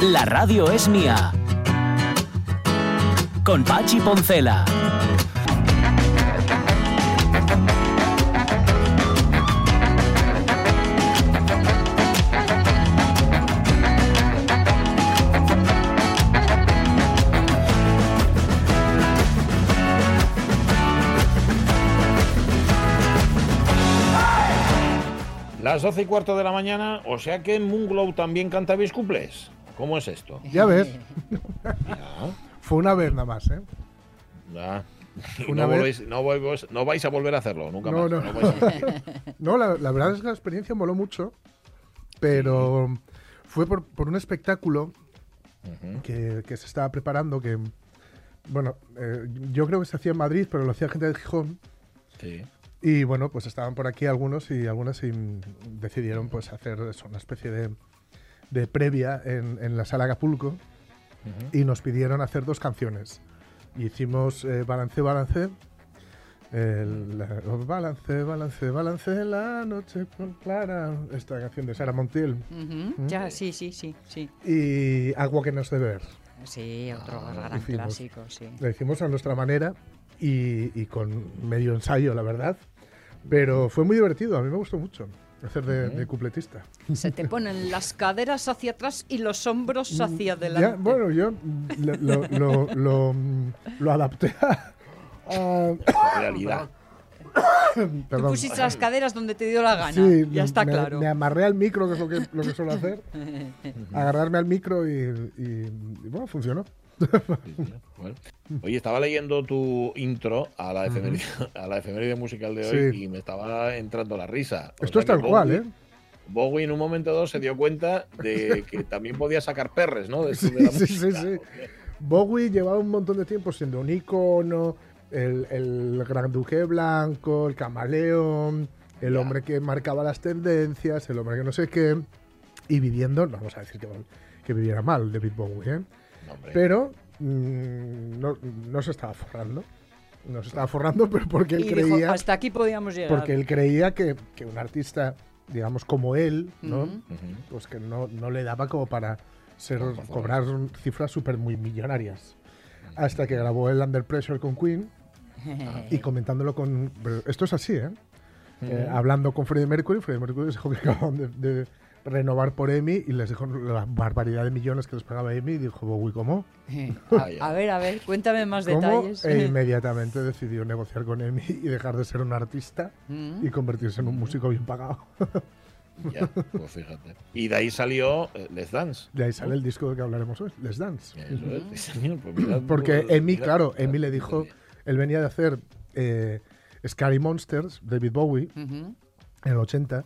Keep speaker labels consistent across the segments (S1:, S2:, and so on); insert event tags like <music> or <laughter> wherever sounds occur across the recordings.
S1: La radio es mía. Con Pachi Poncela.
S2: Las 12 y cuarto de la mañana, o sea que Moonglow también canta mis cumples. ¿Cómo es esto?
S3: Ya ves, <laughs>
S2: Ya,
S3: fue una vez nada más, ¿eh?
S2: ya.
S3: Una
S2: no,
S3: vez-
S2: volvéis- no volvéis- no vais a volver a hacerlo, nunca
S3: No,
S2: más.
S3: no.
S2: no vais a- <laughs>
S3: No, la, la verdad es que la experiencia moló mucho, pero fue por, por un espectáculo que se estaba preparando que, bueno, eh, yo creo que se hacía en Madrid, pero lo hacía gente de Gijón.
S2: Sí.
S3: Y bueno, pues estaban por aquí algunos y algunas y decidieron pues hacer eso, una especie de, de previa en, en la sala Acapulco y nos pidieron hacer dos canciones. Y hicimos eh, Balance, Balance. el- la- balance, balance, balance, la noche con clara. Esta canción de Sara Montiel.
S4: Ujú, Ya, sí, sí, sí, sí.
S3: Y Agua que nos de ver.
S4: Sí, otro
S2: Ah,
S4: gran
S3: hicimos.
S4: clásico, sí.
S3: Lo hicimos a nuestra manera y, y con medio ensayo, la verdad. Pero fue muy divertido, a mí me gustó mucho hacer de, de cupletista.
S4: Se te ponen las caderas hacia atrás y los hombros hacia
S3: Mm, Ya,
S4: adelante.
S3: bueno, yo lo, lo, lo- lo, lo adapté a... a-
S2: Realidad. <coughs>
S4: Tú pusiste las caderas donde te dio la gana.
S3: Sí,
S4: ya está
S3: me,
S4: claro.
S3: Me amarré al micro, que es lo que, lo que suelo hacer. <laughs> agarrarme al micro y, y- y, bueno, funcionó.
S2: Bueno. Oye, estaba leyendo tu intro a la efeméride, a la efeméride musical de hoy
S3: Sí.
S2: y me estaba entrando la risa. O
S3: Esto es tal cual, ¿eh?
S2: Bowie en un momento dado se dio cuenta de que también podía sacar perres, ¿no? De,
S3: Sí,
S2: de la <laughs>
S3: sí, sí. Bowie llevaba un montón de tiempo siendo un icono, el, el gran duque blanco, el camaleón, el
S2: Ya.
S3: hombre que marcaba las tendencias, el hombre que no sé qué, y viviendo, no vamos a decir que, que viviera mal David Bowie, ¿eh?
S2: Hombre.
S3: pero mm, no, no se estaba forrando. No se estaba forrando, pero porque él
S4: Y dijo,
S3: creía,
S4: hasta aquí podíamos llegar.
S3: porque él creía que, que un artista, digamos, como él, ¿no? Pues que no, no le daba como para ser,
S2: No,
S3: cobrar cifras súper muy millonarias. Hasta que grabó el Under Pressure con Queen <laughs> y comentándolo con... esto es así, ¿eh? Eh, hablando con Freddie Mercury, Freddie Mercury dijo que acababan de, de renovar por EMI y les dijo la barbaridad de millones que les pagaba EMI y dijo, Bowie, ¿cómo? <laughs>
S4: a, a ver, a ver, cuéntame más
S3: ¿Cómo?
S4: detalles.
S3: E <laughs> inmediatamente decidió negociar con EMI y dejar de ser un artista
S4: Mm.
S3: y convertirse en un músico bien pagado.
S2: Ya, <laughs> pues fíjate. Y de ahí salió eh, Let's Dance.
S3: De ahí sale el disco del que hablaremos hoy, Les Dance.
S2: Eso es, señor, pues mira,
S3: Porque Emi, claro, Emi le dijo, él venía de hacer eh, Scary Monsters, David Bowie, en el 80,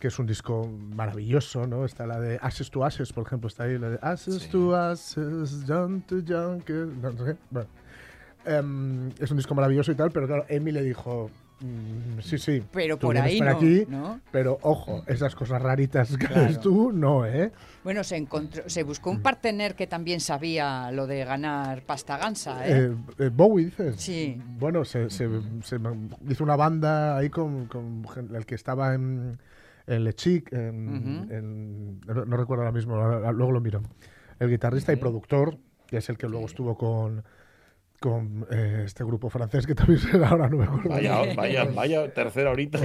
S3: que es un disco maravilloso, ¿no? Está la de Ashes to Ashes, por ejemplo, está ahí la de Ashes
S2: Sí.
S3: to Ashes, John to John, que no sé. Bueno, Em, es un disco maravilloso y tal, pero claro, Emi le dijo, mm, sí, sí,
S4: Pero
S3: tú
S4: por ahí
S3: para
S4: no,
S3: aquí,
S4: ¿no?
S3: pero ojo, esas cosas raritas que
S4: Claro.
S3: haces tú, no, ¿eh?
S4: Bueno, se encontró, se buscó un partener que también sabía lo de ganar pasta gansa, ¿eh?
S3: Eh, eh, Bowie, dices.
S4: Sí.
S3: Bueno, se, se- se hizo una banda ahí con, el que estaba en, en Le Chic, en- en- no, no recuerdo ahora mismo, luego lo miro. El guitarrista y productor, que es el que luego estuvo con, con eh, este grupo francés que <laughs> también será ahora, no me acuerdo.
S2: Vaya, <laughs> vaya, vaya, tercera ahorita.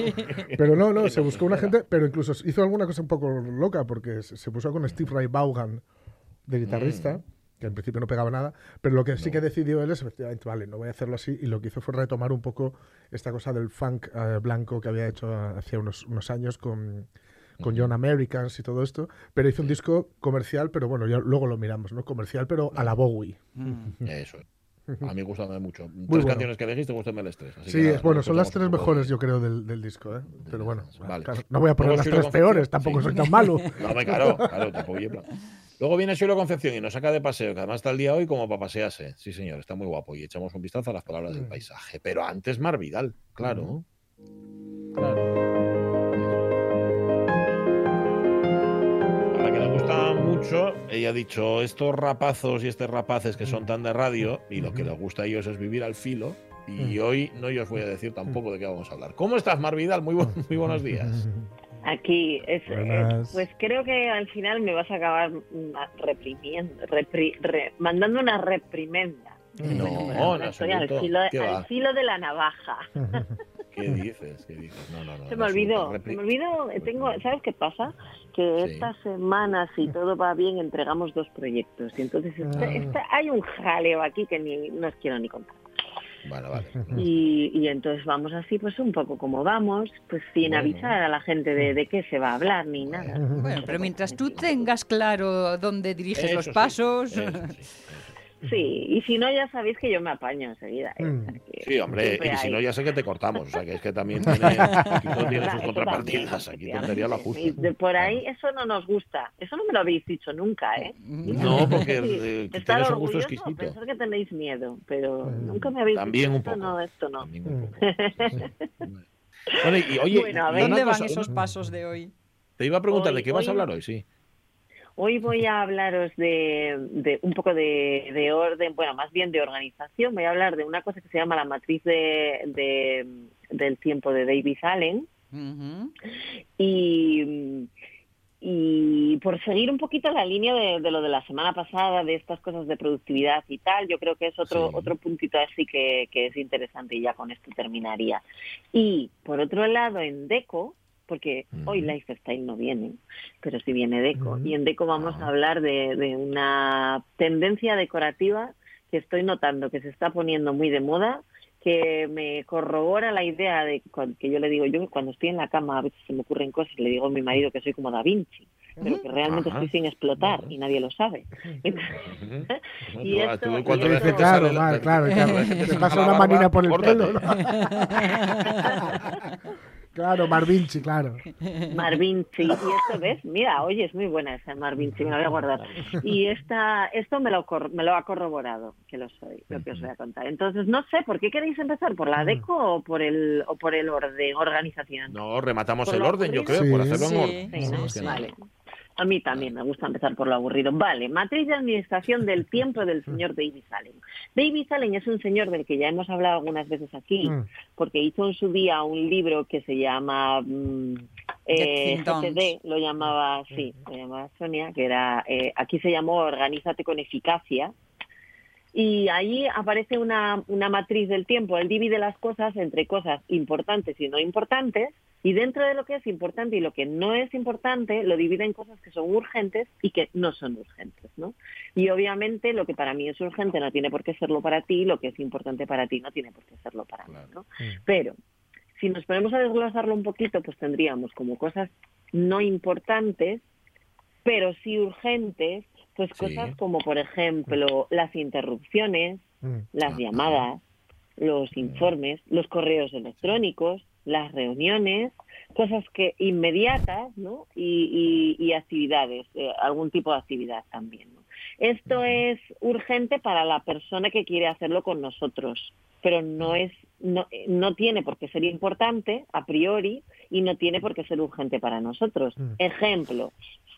S2: <laughs>
S3: Pero no, no, se buscó una gente, pero incluso hizo alguna cosa un poco loca, porque se, se puso con Steve Ray Vaughan de guitarrista, que en principio no pegaba nada, pero lo que sí que decidió él es, efectivamente, vale, no voy a hacerlo así, y lo que hizo fue retomar un poco esta cosa del funk eh, blanco que había hecho eh, hacía unos, unos años con, con John Americans y todo esto, pero hizo un disco comercial, pero bueno, ya luego lo miramos, ¿no? Comercial, pero a la Bowie.
S4: Mm.
S2: Eso. A mí gustan mucho. Tres
S3: bueno.
S2: canciones que elegiste gustan las tres. así
S3: Sí,
S2: que nada,
S3: bueno, son las tres mejores, yo creo, del, del disco, ¿eh? Pero bueno,
S2: Vale.
S3: claro, no voy a poner
S2: Luego
S3: las tres peores, tampoco
S2: sí.
S3: soy tan malo. <laughs>
S2: No, me claro, claro, tampoco. <laughs> Luego viene Xilo Concepción y nos saca de paseo, que además está el día hoy como para pasearse. Sí, señor, está muy guapo. Y echamos un vistazo a las palabras del
S3: Mm.
S2: paisaje. Pero antes Mar Vidal, claro. Claro. A la que le gusta mucho, ella ha dicho, estos rapazos y estos rapaces que son tan de radio, y lo que les gusta a ellos es vivir al filo. Y
S3: Mm.
S2: hoy no yo os voy a decir tampoco de qué vamos a hablar. ¿Cómo estás, Mar Vidal? Muy, bu- <laughs> muy buenos días. <laughs>
S5: Aquí, es, eh, pues creo que al final me vas a acabar reprimiendo, repri- re- mandando una reprimenda.
S2: No,
S5: Bueno,
S2: en
S5: estoy al filo, al filo de la navaja. <laughs>
S2: ¿Qué dices? ¿Qué dices? No, no, no.
S5: Se me olvidó, se
S2: Repli-
S5: me olvidó, eh, tengo, ¿sabes qué pasa? Que
S2: Sí.
S5: estas semanas, si <laughs> todo va bien, entregamos dos proyectos. Y entonces este-
S3: Ah.
S5: este- hay un jaleo aquí que ni, no os quiero ni contar.
S2: Bueno, vale.
S5: Y, y entonces vamos así, pues un poco como vamos, pues sin
S2: Bueno.
S5: avisar a la gente de, de qué se va a hablar ni nada.
S4: Bueno, pero mientras tú tengas claro dónde diriges
S2: Eso
S4: los
S2: sí,
S4: pasos.
S2: eso sí, eso <laughs> sí.
S5: Y si no, ya sabéis que yo me apaño enseguida. ¿eh?
S3: Mm.
S5: O sea que
S2: Sí, hombre, y si
S5: hay.
S2: no, ya sé que te cortamos. O sea, que es que también <laughs> tiene, tiene sus contrapartidas.
S5: también,
S2: Aquí tontería la justa.
S5: De por ahí, eso no nos gusta. Eso no me lo habéis dicho nunca, ¿eh?
S2: No, porque <laughs>
S5: Sí,
S2: eh,
S5: estar
S2: un gusto
S5: orgulloso,
S2: exquisito.
S5: pensar que tenéis miedo, pero
S3: Mm.
S5: nunca me habéis
S2: También
S5: dicho
S2: un
S5: esto
S2: poco.
S5: no, esto no.
S2: También un poco. Bueno, y oye,
S5: Bueno,
S4: ¿Dónde van
S2: cosa,
S4: esos pasos de hoy?
S2: Te iba a preguntar, ¿de
S5: Hoy-
S2: qué vas a
S5: hoy-
S2: hablar hoy? Sí.
S5: Hoy voy a hablaros de, de un poco de, de orden, bueno, más bien de organización. Voy a hablar de una cosa que se llama la matriz de, de- del tiempo de David Allen. Y, y por seguir un poquito la línea de, de lo de la semana pasada, de estas cosas de productividad y tal, yo creo que es otro,
S2: Sí.
S5: otro puntito así que, que es interesante y ya con esto terminaría. Y por otro lado, en Deco, porque
S2: Ujú.
S5: hoy Lifestyle no viene, pero sí viene Deco, y en Deco vamos
S2: Ah.
S5: a hablar de, de una tendencia decorativa que estoy notando que se está poniendo muy de moda, que me corrobora la idea de que yo le digo, yo cuando estoy en la cama a veces se me ocurren cosas y le digo a mi marido que soy como Da Vinci, pero que realmente
S2: Ajá.
S5: estoy sin explotar y nadie lo sabe. <laughs> Y
S2: Tú-
S5: esto-
S2: tú,
S5: y
S2: ¿cuántas
S5: esto-
S2: veces
S3: Claro, claro, claro, claro. <laughs> Te pasa una manina por el pelo. <laughs> claro, Marvinci, claro.
S5: Marvinci. Y esto, ¿ves? Mira, oye, es muy buena esa Marvinci, me la voy a guardar. Y esta, esto me lo, me lo ha corroborado, que lo soy, lo que os voy a contar. Entonces, no sé, ¿por qué queréis empezar? ¿Por la deco o por el, o por el orden, organización?
S2: No, rematamos
S5: Por
S2: el orden, yo creo, por
S3: Sí.
S2: hacerlo en
S4: Sí,
S2: orden.
S5: Sí, ¿no? Vale. A mí también me gusta empezar por lo aburrido. Vale, matriz de administración del tiempo del señor David Allen. David Allen es un señor del que ya hemos hablado algunas veces aquí,
S3: Mm.
S5: porque hizo en su día un libro que se llama mm, eh. GTD, lo llamaba, sí, lo llamaba Sonia, que era, eh, aquí se llamó Organízate con eficacia, y ahí aparece una, una matriz del tiempo. Él divide las cosas entre cosas importantes y no importantes, y dentro de lo que es importante y lo que no es importante, lo divide en cosas que son urgentes y que no son urgentes, ¿no? Y obviamente lo que para mí es urgente no tiene por qué serlo para ti, lo que es importante para ti no tiene por qué serlo para mí, ¿no? Pero si nos ponemos a desglosarlo un poquito, pues tendríamos como cosas no importantes, pero sí urgentes, pues
S2: Sí.
S5: cosas como, por ejemplo, las interrupciones,
S3: Mm.
S5: las
S2: Ajá.
S5: llamadas, los informes, los correos electrónicos, las reuniones, cosas que inmediatas, ¿no? Y, y- y actividades, eh, algún tipo de actividad también. ¿no? Esto es urgente para la persona que quiere hacerlo con nosotros, pero no es, no, no tiene por qué ser importante a priori y no tiene por qué ser urgente para nosotros.
S3: Mm.
S5: Ejemplo,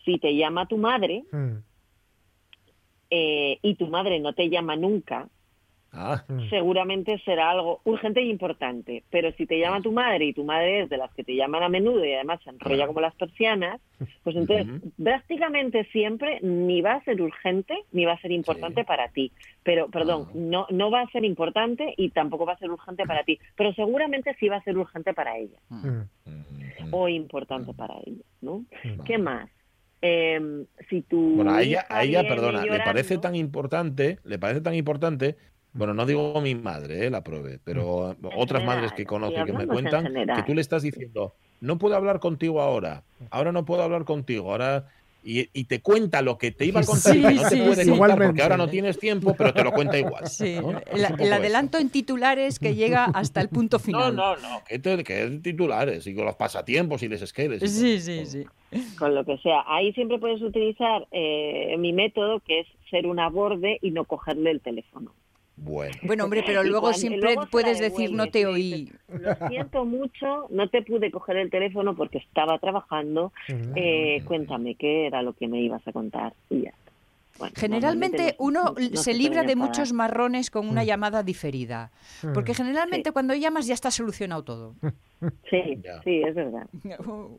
S5: si te llama tu madre
S3: Mm.
S5: Eh, y tu madre no te llama nunca,
S2: Ah,
S5: seguramente será algo urgente y importante. Pero si te llama tu madre y tu madre es de las que te llaman a menudo y además se enrolla como las persianas, pues entonces
S2: Ujú.
S5: prácticamente siempre ni va a ser urgente ni va a ser importante
S2: Sí.
S5: para ti. Pero, perdón,
S2: Ah.
S5: no, no va a ser importante y tampoco va a ser urgente para ti. Pero seguramente sí va a ser urgente para ella
S3: Mm.
S2: mm,
S5: o importante para ella, ¿no? ¿Qué más? Eh, si tu
S2: Bueno, a ella, a perdona, le parece tan importante, le parece tan importante, bueno, no digo mi madre, eh, la pruebe, pero otras
S5: general,
S2: madres que conozco y que me cuentan que tú le estás diciendo, no puedo hablar contigo ahora, ahora no puedo hablar contigo, ahora y, y te cuenta lo que te iba a contar
S4: Sí,
S2: y no te puede
S4: sí.
S2: contar porque ahora no tienes tiempo, pero te lo cuenta igual. ¿no?
S4: El,
S2: un
S4: adelanto en titulares que llega hasta el punto
S2: No,
S4: final.
S2: no, no, que, te, que es titulares y con los pasatiempos y les esqueles. y
S4: Sí,
S2: todo.
S4: sí, sí.
S5: con lo que sea. Ahí siempre puedes utilizar eh, mi método, que es ser una borde y no cogerle el teléfono.
S2: Bueno.
S4: Bueno, hombre, pero luego
S5: cuando-
S4: siempre
S5: luego
S4: puedes decir no te oí.
S5: Lo siento mucho, no te pude coger el teléfono porque estaba trabajando. Eh, cuéntame qué era lo que me ibas a contar y ya. está. Bueno,
S4: Generalmente uno
S5: no- no
S4: se libra de muchos marrones con una llamada diferida. Porque generalmente
S5: Sí.
S4: cuando llamas ya está solucionado todo. <laughs>
S5: Sí,
S2: Ya.
S5: sí, es verdad. <laughs>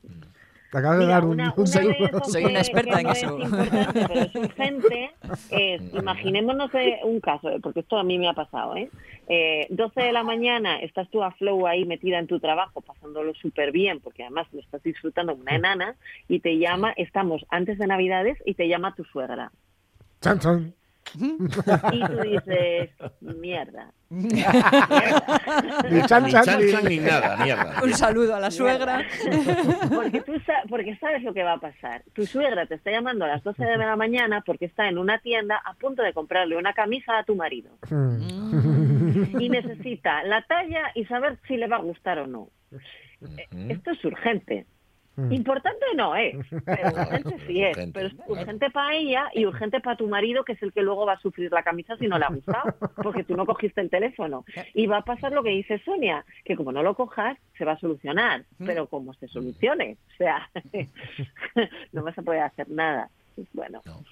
S3: Te acabas de dar un,
S5: una-
S3: un
S5: una
S4: Soy una experta
S5: que
S4: en
S5: no
S4: eso.
S5: Es importante, pero es urgente. <laughs> Es, imaginémonos eh, un caso, eh, porque esto a mí me ha pasado. ¿eh? Eh, 12 de la mañana, estás tú a flow ahí metida en tu trabajo, pasándolo súper bien, porque además lo estás disfrutando como una enana, y te llama, estamos antes de Navidades, y te llama tu suegra.
S3: Chan, chan. <laughs>
S5: Y tú dices, mierda.
S3: Ni chan,
S2: Ni
S3: chan,
S2: chan,
S3: ni-
S2: chan, ni nada, mierda.
S4: Un saludo a la suegra.
S5: Porque tú sa- porque sabes lo que va a pasar. Tu suegra te está llamando a las 12 de la mañana porque está en una tienda a punto de comprarle una camisa a tu marido.
S3: Mm.
S5: Y necesita la talla y saber si le va a gustar o no. Esto es urgente. Importante no es, pero urgente sí es.
S2: Urgente.
S5: Pero es urgente para ella y urgente para tu marido, que es el que luego va a sufrir la camisa si no le ha gustado, porque tú no cogiste el teléfono. Y va a pasar lo que dice Sonia, que como no lo cojas, se va a solucionar. Pero como se solucione, o sea, <laughs> no vas a poder hacer nada. Bueno.
S2: No.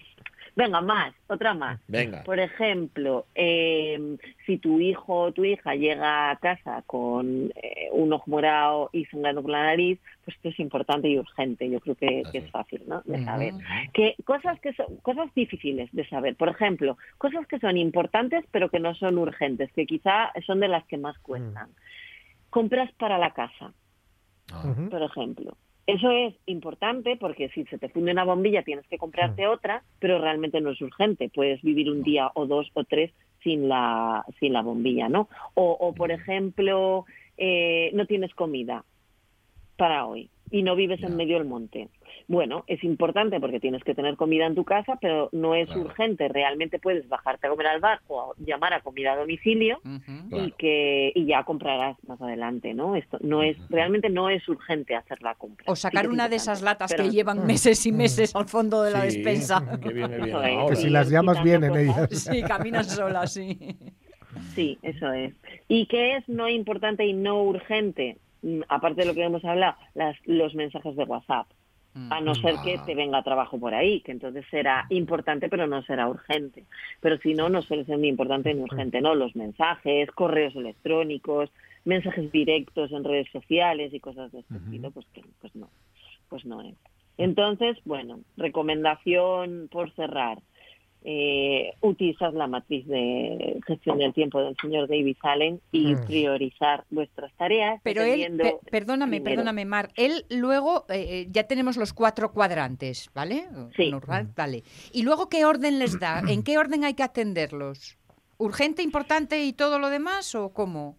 S5: Venga, más, otra más.
S2: Venga.
S5: Por ejemplo, eh, si tu hijo o tu hija llega a casa con eh, un ojo morado y sangrando por la nariz, pues esto es importante y urgente. Yo creo que,
S2: Ah,
S5: que es fácil, ¿no? De saber. Que cosas que son cosas difíciles de saber. Por ejemplo, cosas que son importantes pero que no son urgentes, que quizá son de las que más cuestan. Compras para la casa
S2: Ah,
S5: por ejemplo. Eso es importante porque si se te funde una bombilla tienes que comprarte otra, pero realmente no es urgente. Puedes vivir un día o dos o tres sin la, sin la bombilla, ¿no? O, o por ejemplo, eh, no tienes comida para hoy y no vives en medio del monte. Bueno, es importante porque tienes que tener comida en tu casa, pero no es
S2: Claro.
S5: urgente. Realmente puedes bajarte a comer al bar o a llamar a comida a domicilio y
S2: Claro.
S5: que y ya comprarás más adelante, ¿no? Esto no es realmente no es urgente hacer la compra.
S4: O sacar una de esas latas
S5: pero-
S4: que llevan <laughs> meses y meses al fondo de la despensa. <laughs>
S2: Que viene bien
S5: Eso es.
S2: ahora.
S3: Que si las llamas vienen ellas.
S4: Sí, caminan solas, sí.
S5: Sí, eso es. ¿Y qué es no importante y no urgente? Mm, Aparte de lo que hemos hablado, las, los mensajes de WhatsApp. A no ser que
S2: Ah.
S5: te venga trabajo por ahí, que entonces será importante, pero no será urgente. Pero si no, no suele ser ni importante ni urgente, ¿no? Los mensajes, correos electrónicos, mensajes directos en redes sociales y cosas de este estilo, pues que pues no, pues no es. Entonces, bueno, recomendación por cerrar. Eh, utilizar la matriz de gestión del tiempo del señor David Allen y
S3: Mm.
S5: priorizar vuestras tareas.
S4: Pero él, perdóname,
S5: primero.
S4: perdóname, Mar, él luego, eh, eh, ya tenemos los cuatro cuadrantes, ¿vale?
S5: Sí.
S4: Normal, vale. ¿Y luego qué orden les da? <clears throat> ¿En qué orden hay que atenderlos? ¿Urgente, importante y todo lo demás o cómo?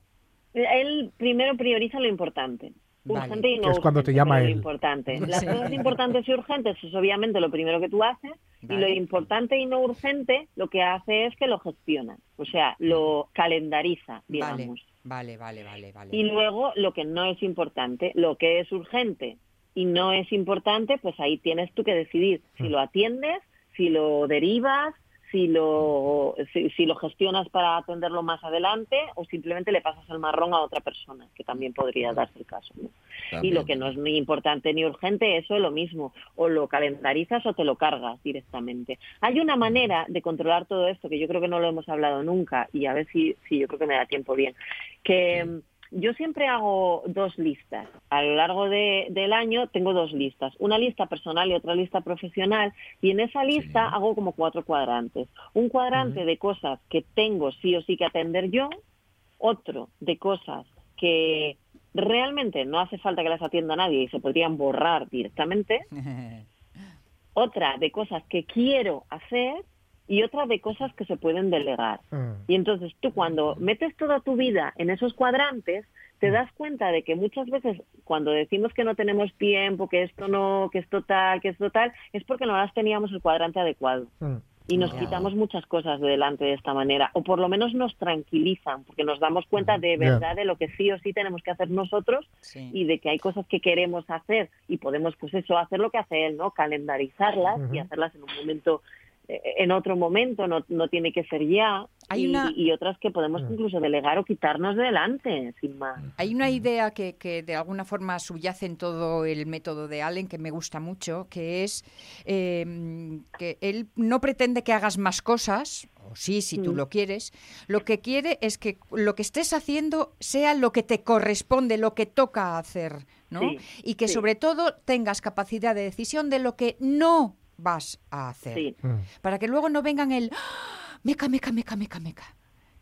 S5: Él primero prioriza lo importante.
S4: Vale.
S5: Urgente y no
S3: Que es cuando
S5: urgente,
S3: te llama él.
S5: importante. <laughs> Las
S4: Sí.
S5: cosas importantes y urgentes es obviamente lo primero que tú haces y lo importante y no urgente lo que hace es que lo gestiona, o sea, lo calendariza, digamos.
S4: vale, vale, vale, vale.
S5: Y luego lo que no es importante, lo que es urgente y no es importante, pues ahí tienes tú que decidir si lo atiendes, si lo derivas, si lo, si, si lo gestionas para atenderlo más adelante o simplemente le pasas el marrón a otra persona, que también podría darse el caso. ¿no? Y lo que no es ni importante ni urgente, eso es lo mismo. O lo calendarizas o te lo cargas directamente. Hay una manera de controlar todo esto que yo creo que no lo hemos hablado nunca y a ver si, si yo creo que me da tiempo bien. Que mm, yo siempre hago dos listas. A lo largo de- del año tengo dos listas. Una lista personal y otra lista profesional. Y en esa lista hago como cuatro cuadrantes. Un cuadrante de cosas que tengo sí o sí que atender yo. Otro de cosas que realmente no hace falta que las atienda nadie y se podrían borrar directamente. <laughs> Otra de cosas que quiero hacer y otra de cosas que se pueden delegar.
S3: Mm.
S5: Y entonces tú cuando metes toda tu vida en esos cuadrantes, te das cuenta de que muchas veces cuando decimos que no tenemos tiempo, que esto no, que esto tal, que esto tal, es porque no las teníamos el cuadrante adecuado.
S3: Mm.
S5: Y nos quitamos muchas cosas de delante de esta manera, o por lo menos nos tranquilizan, porque nos damos cuenta de verdad de lo que sí o sí tenemos que hacer nosotros
S4: Sí.
S5: y de que hay cosas que queremos hacer y podemos, pues eso, hacer lo que hace él, ¿no? Calendarizarlas y hacerlas en un momento, en otro momento, no, no tiene que ser ya.
S4: Hay
S5: y,
S4: una-
S5: y otras que podemos
S3: Mm.
S5: incluso delegar o quitarnos de delante, sin más.
S4: Hay una idea que, que de alguna forma subyace en todo el método de Allen que me gusta mucho, que es eh, que él no pretende que hagas más cosas, o sí, si tú
S5: Mm.
S4: lo quieres, lo que quiere es que lo que estés haciendo sea lo que te corresponde, lo que toca hacer, ¿no?
S5: Sí,
S4: y que
S5: sí.
S4: sobre todo tengas capacidad de decisión de lo que no vas a hacer.
S5: Sí.
S3: Mm.
S4: Para que luego no vengan el "Ah, meca, meca, meca, meca, meca.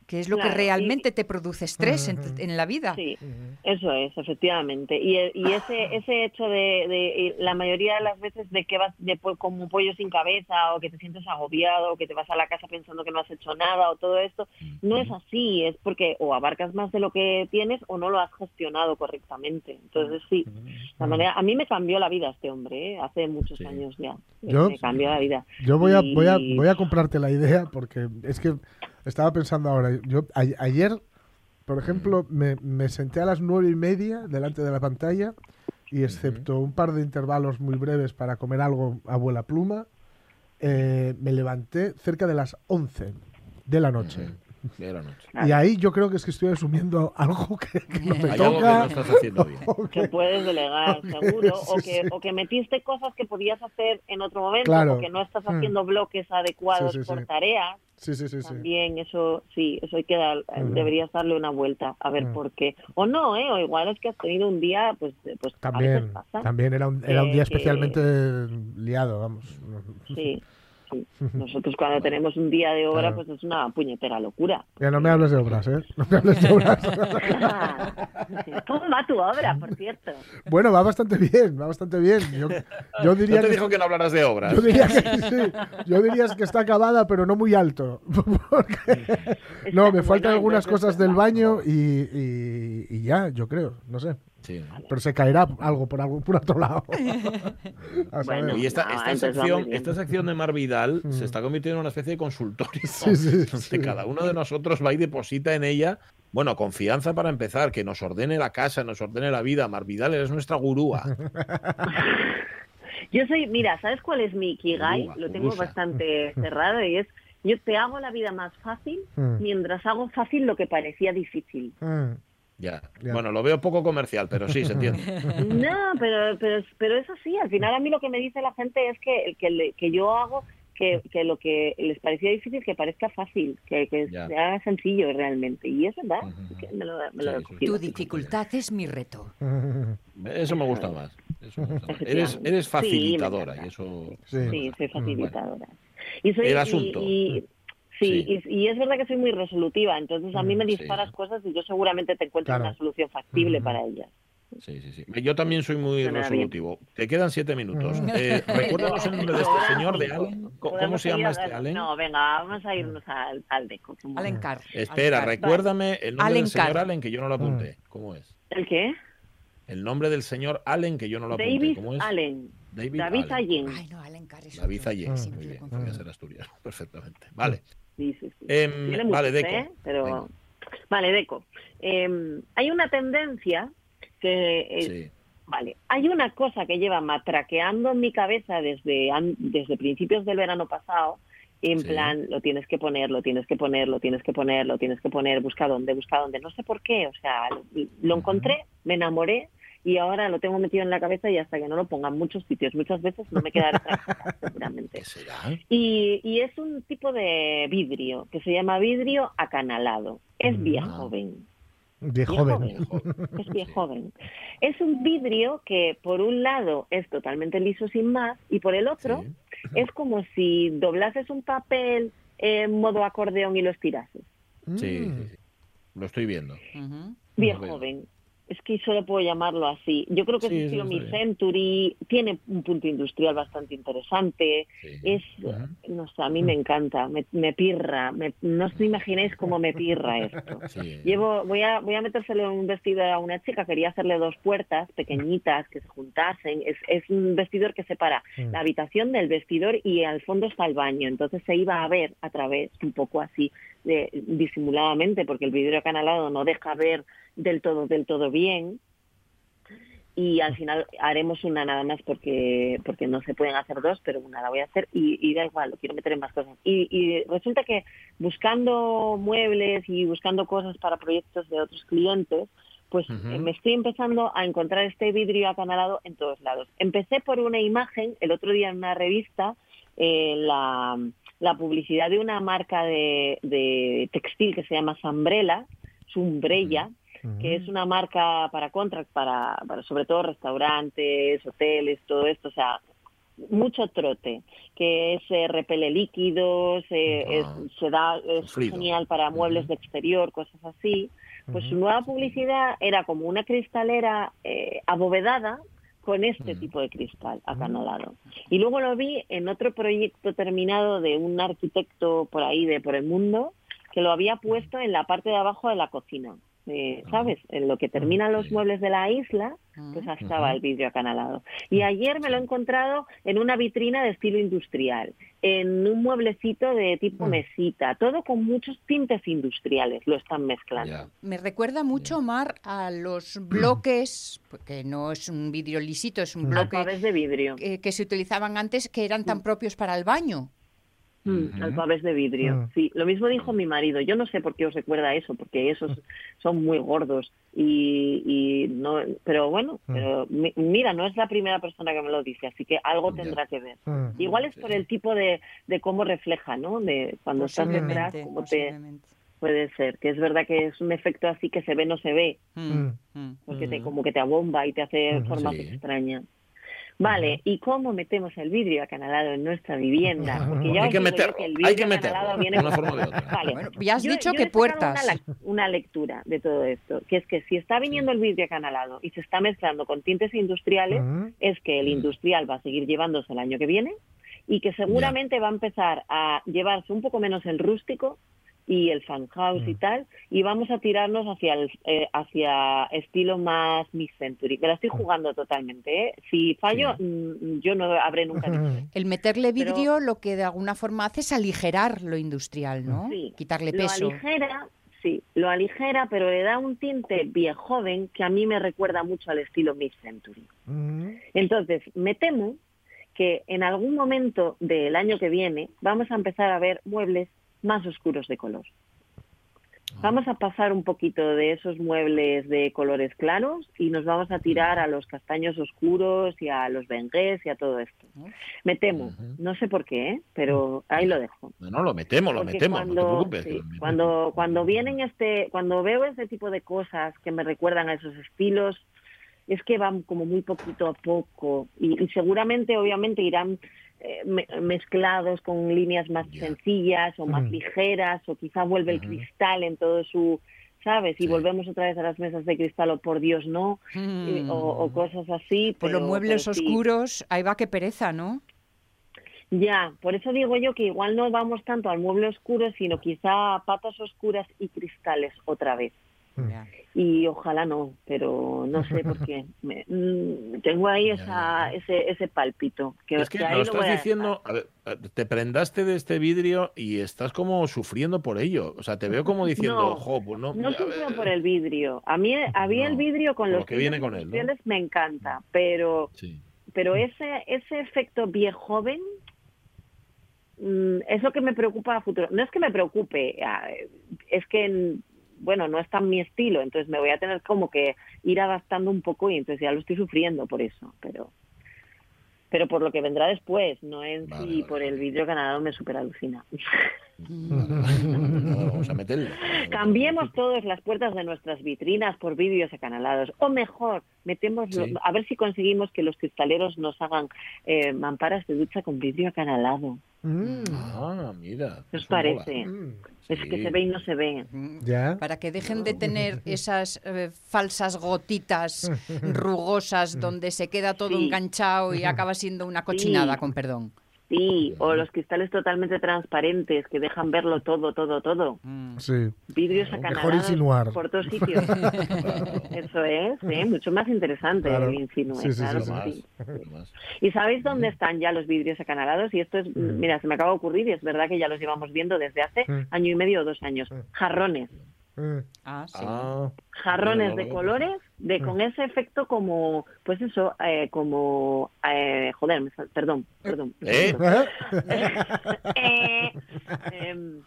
S4: Que es lo
S5: Claro,
S4: que
S5: y-
S4: realmente te produce estrés en, en la vida.
S5: Sí, eso es, efectivamente. Y, e- y ese ese hecho de, de la mayoría de las veces de que vas de, como un pollo sin cabeza o que te sientes agobiado o que te vas a la casa pensando que no has hecho nada o todo esto, no es así, es porque o abarcas más de lo que tienes o no lo has gestionado correctamente. Entonces sí, la manera, a mí me cambió la vida este hombre, ¿eh? hace muchos
S2: Sí.
S5: años ya.
S3: Yo-
S5: me cambió la vida.
S3: Yo voy a, voy, a, voy a comprarte la idea porque es que estaba pensando ahora. Yo a- ayer, por ejemplo, me, me senté a las nueve y media delante de la pantalla y excepto un par de intervalos muy breves para comer algo a vuela pluma, eh, me levanté cerca de las 11 de la noche.
S2: De la noche.
S3: Y ahí yo creo que es que estoy asumiendo algo que, que no me
S2: Hay algo que
S3: toca.
S2: no estás haciendo bien. <laughs>
S3: o
S5: que
S3: que-
S5: puedes delegar, seguro, o, que,
S3: sí.
S5: o que metiste cosas que podías hacer en otro momento,
S3: Claro.
S5: o que no estás
S3: Mm.
S5: haciendo bloques adecuados
S3: Sí, sí,
S5: por
S3: sí.
S5: tareas,
S3: Sí, sí, sí, sí.
S5: también eso sí, eso hay que dar,
S3: Ujú.
S5: deberías darle una vuelta a ver
S3: Mm.
S5: por qué. O no, ¿eh? o igual es que has tenido un día, pues, eh, pues a
S3: También,
S5: veces pasa.
S3: también era un, era un día
S5: que-
S3: especialmente liado, vamos.
S5: Sí. Nosotros cuando tenemos un día de obra,
S3: Claro.
S5: pues es una puñetera locura.
S3: Ya no me hables de obras, ¿eh? No me hables de obras.
S5: ¿Cómo va tu obra, por cierto?
S3: bueno, va bastante bien, va bastante bien. Yo, yo <laughs>
S2: No
S3: diría
S2: te
S3: que,
S2: dijo que no hablaras de obras.
S3: yo diría que sí. Yo diría que está acabada, pero no muy alto. <laughs> Porque- no, me faltan algunas cosas del baño y, y- y ya, yo creo, no sé.
S2: Sí.
S3: Pero se caerá algo por algún por otro lado. <laughs> <laughs>
S5: Bueno,
S2: Y esta, esta sección, esta sección de Mar Vidal <laughs>
S3: Mm.
S2: se está convirtiendo en una especie de consultorio.
S3: Sí, sí,
S2: donde
S3: sí.
S2: cada uno de nosotros va y deposita en ella, bueno, confianza para empezar, que nos ordene la casa, nos ordene la vida. Mar Vidal eres nuestra gurúa.
S5: Yo soy, mira, ¿sabes cuál es mi Ikigai? Lo tengo bastante cerrado y es, yo te hago la vida más fácil
S3: Mm.
S5: mientras hago fácil lo que parecía difícil.
S2: Ya.
S3: Ya.
S2: Bueno, lo veo poco comercial, pero sí, se entiende. <laughs>
S5: No, pero, pero, pero es así. Al final a mí lo que me dice la gente es que, que, yo hago que, que lo que les parecía difícil que parezca fácil, que, que sea sencillo realmente. Y es verdad, que me lo, me
S2: Sí, sí.
S4: Tu dificultad es mi reto. <laughs>
S2: Eso me gusta más. Eso me gusta más. Eres, eres
S5: Sí,
S2: facilitadora y eso.
S3: Sí.
S5: Sí, soy facilitadora. Y soy,
S2: El
S5: y-
S2: asunto.
S5: y- sí,
S2: Sí.
S5: Y, y es verdad que soy muy resolutiva, entonces a mí me
S2: Mm, sí.
S5: disparas cosas y yo seguramente te encuentro
S3: Claro.
S5: una solución factible
S3: Mm.
S5: para ellas.
S2: Sí, sí, sí. Yo también soy muy
S5: Suena
S2: resolutivo. Te quedan siete minutos.
S3: Mm.
S2: Eh, <laughs> Recuérdanos el nombre de este señor, de. Allen. ¿Cómo
S5: ¿Podemos
S2: se llama
S5: a
S2: este Allen?
S5: No, venga, vamos a irnos al, al deco. ¿cómo?
S4: Alencar.
S2: Espera,
S4: Alencar.
S2: recuérdame el nombre del señor Allen que yo no lo apunté. ¿Cómo es?
S5: ¿El qué?
S2: El nombre del señor Allen que yo no lo apunté.
S5: David
S2: ¿Cómo es?
S5: Allen.
S2: David,
S5: David
S2: Allen.
S5: Allen.
S4: Ay, no, Alencar es
S2: David. Allen. Muy bien,
S4: confundo.
S2: voy a ser asturiano. <laughs> Perfectamente. Vale.
S5: Sí, sí, sí.
S2: Em,
S5: Tiene
S2: vale, Deco.
S5: ¿eh? Pero... Vale, Deco. Em, hay una tendencia que... eh,
S2: Sí.
S5: Vale, hay una cosa que lleva matraqueando en mi cabeza desde, an- desde principios del verano pasado, en
S2: Sí.
S5: plan, lo tienes que poner, lo tienes que poner, lo tienes que poner, lo tienes que poner, busca dónde, busca dónde, no sé por qué, o sea, lo, lo encontré, me enamoré y ahora lo tengo metido en la cabeza y hasta que no lo ponga en muchos sitios, muchas veces no me quedará <laughs> tranquila, seguramente.
S2: ¿Qué será?
S5: Y, y es un tipo de vidrio que se llama vidrio acanalado. Es viejo
S2: Ah.
S5: joven.
S3: De
S5: Viejo
S3: joven.
S5: joven. <laughs> Es bien joven. Es un vidrio que por un lado es totalmente liso sin más y por el otro
S2: Sí.
S5: es como si doblases un papel en modo acordeón y lo estirases.
S2: Sí,
S3: Mm.
S2: sí, sí. Lo estoy viendo.
S4: Ujú.
S5: Bien joven. Es que solo puedo llamarlo así. Yo creo que
S2: Sí,
S5: es estilo
S2: está bien.
S5: mid-century, tiene un punto industrial bastante interesante.
S2: Sí.
S5: Es, no sé, a mí me encanta, me, me pirra. me- no os imagináis cómo me pirra esto. <laughs>
S2: Sí.
S5: Llevo, voy a, voy a metérselo en un vestido a una chica, quería hacerle dos puertas pequeñitas que se juntasen. Es, es un vestidor que separa
S3: Mm.
S5: la habitación del vestidor y al fondo está el baño. Entonces se iba a ver a través, un poco así, de, disimuladamente, porque el vidrio acanalado no deja ver del todo, del todo bien. Y al final haremos una nada más porque porque no se pueden hacer dos, pero una la voy a hacer y, y da igual, lo quiero meter en más cosas. Y, y resulta que buscando muebles y buscando cosas para proyectos de otros clientes, pues eh, me estoy empezando a encontrar este vidrio acanalado en todos lados. Empecé por una imagen, el otro día en una revista, eh, la, la publicidad de una marca de, de textil que se llama Sambrella, Sumbrella, que es una marca para contract, para, para sobre todo restaurantes, hoteles, todo esto, o sea, mucho trote, que es eh, repele líquidos, eh, es- se da, es genial para muebles de exterior, cosas así. Pues su nueva publicidad era como una cristalera eh, abovedada con este tipo de cristal acanalado. Y luego lo vi en otro proyecto terminado de un arquitecto por ahí, de por el mundo, que lo había puesto en la parte de abajo de la cocina. Eh, ¿Sabes? En lo que terminan los
S2: Sí.
S5: muebles de la isla, pues
S4: Mm.
S5: estaba el vidrio acanalado. Y ayer me lo he encontrado en una vitrina de estilo industrial, en un mueblecito de tipo
S3: Mm.
S5: mesita, todo con muchos tintes industriales, lo están mezclando.
S4: Me recuerda mucho, Mar, a los bloques, porque no es un vidrio lisito, es un bloque
S5: Alpabés de vidrio.
S4: eh, que se utilizaban antes que eran tan propios para el baño.
S5: Alpabés de vidrio. Sí, lo mismo dijo mi marido. Yo no sé por qué os recuerda eso, porque esos son muy gordos y, y no. Pero bueno,
S3: Mm.
S5: pero mi- mira, no es la primera persona que me lo dice, así que algo tendrá que ver.
S3: Mm.
S5: Igual es por el tipo de, de cómo refleja, ¿no? De cuando estás detrás, cómo te puede ser. Que es verdad que es un efecto así que se ve no se ve,
S4: Mm, mm.
S5: porque te, como que te abomba y te hace formas
S2: Sí.
S5: extrañas. Vale, ¿y cómo metemos el vidrio acanalado en nuestra vivienda? Porque ya
S2: Hay que meterlo,
S5: que el
S2: hay
S5: vidrio
S2: que meterlo,
S5: acanalado
S2: de
S5: viene
S2: una forma o de otra.
S5: Vale.
S4: Bueno, ya has
S5: Yo-
S4: dicho
S5: yo
S4: que puertas.
S5: Una, lec- una lectura de todo esto, que es que si está viniendo el vidrio acanalado y se está mezclando con tintes industriales, es que el industrial va a seguir llevándose el año que viene y que seguramente va a empezar a llevarse un poco menos el rústico y el farmhouse y
S3: Mm.
S5: tal, y vamos a tirarnos hacia el eh, hacia estilo más mid-century. Me la estoy jugando totalmente, ¿eh? Si fallo,
S2: Sí.
S5: mm, yo no habré nunca. <laughs>
S4: El meterle
S5: Pero-
S4: vidrio lo que de alguna forma hace es aligerar lo industrial, ¿no?
S5: Sí,
S4: Quitarle
S5: lo
S4: peso.
S5: aligera, sí, lo aligera, pero le da un tinte viejoven que a mí me recuerda mucho al estilo mid-century.
S3: Mm.
S5: Entonces, me temo que en algún momento del año que viene vamos a empezar a ver muebles más oscuros de color. Vamos a pasar un poquito de esos muebles de colores claros y nos vamos a tirar a los castaños oscuros y a los bengués y a todo esto. Me temo, no sé por qué, ¿eh? pero ahí lo dejo.
S2: No, no, lo metemos, lo
S5: Porque
S2: metemos,
S5: cuando,
S2: no te preocupes.
S5: sí, cuando, cuando vienen este, cuando veo este tipo de cosas que me recuerdan a esos estilos, es que van como muy poquito a poco y, y seguramente, obviamente, irán eh, me- mezclados con líneas más sencillas o más
S3: Mm.
S5: ligeras o quizá vuelve el cristal en todo su, ¿sabes? Y
S2: Sí.
S5: volvemos otra vez a las mesas de cristal o por Dios no,
S4: Mm.
S5: o, o cosas así.
S4: Pues los muebles
S5: pero sí.
S4: oscuros, ahí va que pereza, ¿no?
S5: Ya, por eso digo yo que igual no vamos tanto al mueble oscuro, sino quizá a patas oscuras y cristales otra vez.
S3: Mm.
S5: Y ojalá no, pero no sé por qué. <laughs> Me- mm, tengo ahí esa, ese, ese pálpito. Que,
S2: Es que
S5: ahí
S2: lo estás diciendo, a ver, te prendaste de este vidrio y estás como sufriendo por ello. O sea, te veo como <laughs> diciendo,
S5: No,
S2: jo, pues no.
S5: No sufro
S2: ver".
S5: por el vidrio. A mí, a mí el vidrio con los
S2: lo que viene con él,
S5: me encanta, pero
S2: Sí.
S5: pero ese ese efecto viejoven mm, es lo que me preocupa a futuro. No es que me preocupe, ah, es que mm, bueno, no es tan mi estilo, entonces me voy a tener como que ir adaptando un poco y entonces ya lo estoy sufriendo por eso, pero pero por lo que vendrá después, no en
S2: Vale,
S5: si
S2: vale,
S5: por el vidrio ganado me super alucina.
S2: Vale, <laughs> vale. No, vamos a meterlo.
S5: Cambiemos todas las puertas de nuestras vitrinas por vídeos acanalados. O mejor, metemos
S2: Sí.
S5: a ver si conseguimos que los cristaleros nos hagan eh, mamparas de ducha con vidrio acanalado.
S3: Mm,
S2: Ah, mira.
S5: ¿Qué os
S2: mola.
S5: parece?
S3: mm,
S5: Es que se ve y no se ve.
S3: Ya.
S4: Para que dejen de tener <laughs> esas eh, falsas gotitas <laughs> rugosas donde se queda todo
S5: Sí.
S4: enganchado y <laughs> acaba siendo una cochinada,
S5: Sí.
S4: con perdón.
S5: Sí, o los cristales totalmente transparentes que dejan verlo todo, todo, todo.
S4: Mm.
S3: Sí.
S5: Vidrios acanalados
S3: insinuar.
S5: por todos <laughs> sitios. Eso es, ¿eh? mucho más interesante
S3: Claro.
S5: insinuar.
S3: Sí, sí,
S5: claro
S3: sí.
S5: ¿Y sabéis dónde están ya los vidrios acanalados? Y esto es, mira, se me acaba de ocurrir y es verdad que ya los llevamos viendo desde hace
S3: Mm.
S5: año y medio o dos años. Jarrones.
S3: Mm,
S4: Ah, sí.
S2: Ah,
S5: Jarrones de
S2: lo-
S5: colores, de con ese efecto como, pues eso, eh, como, eh, joder, me sal- perdón, perdón.
S2: ¿Eh? <laughs>
S5: Eh, em,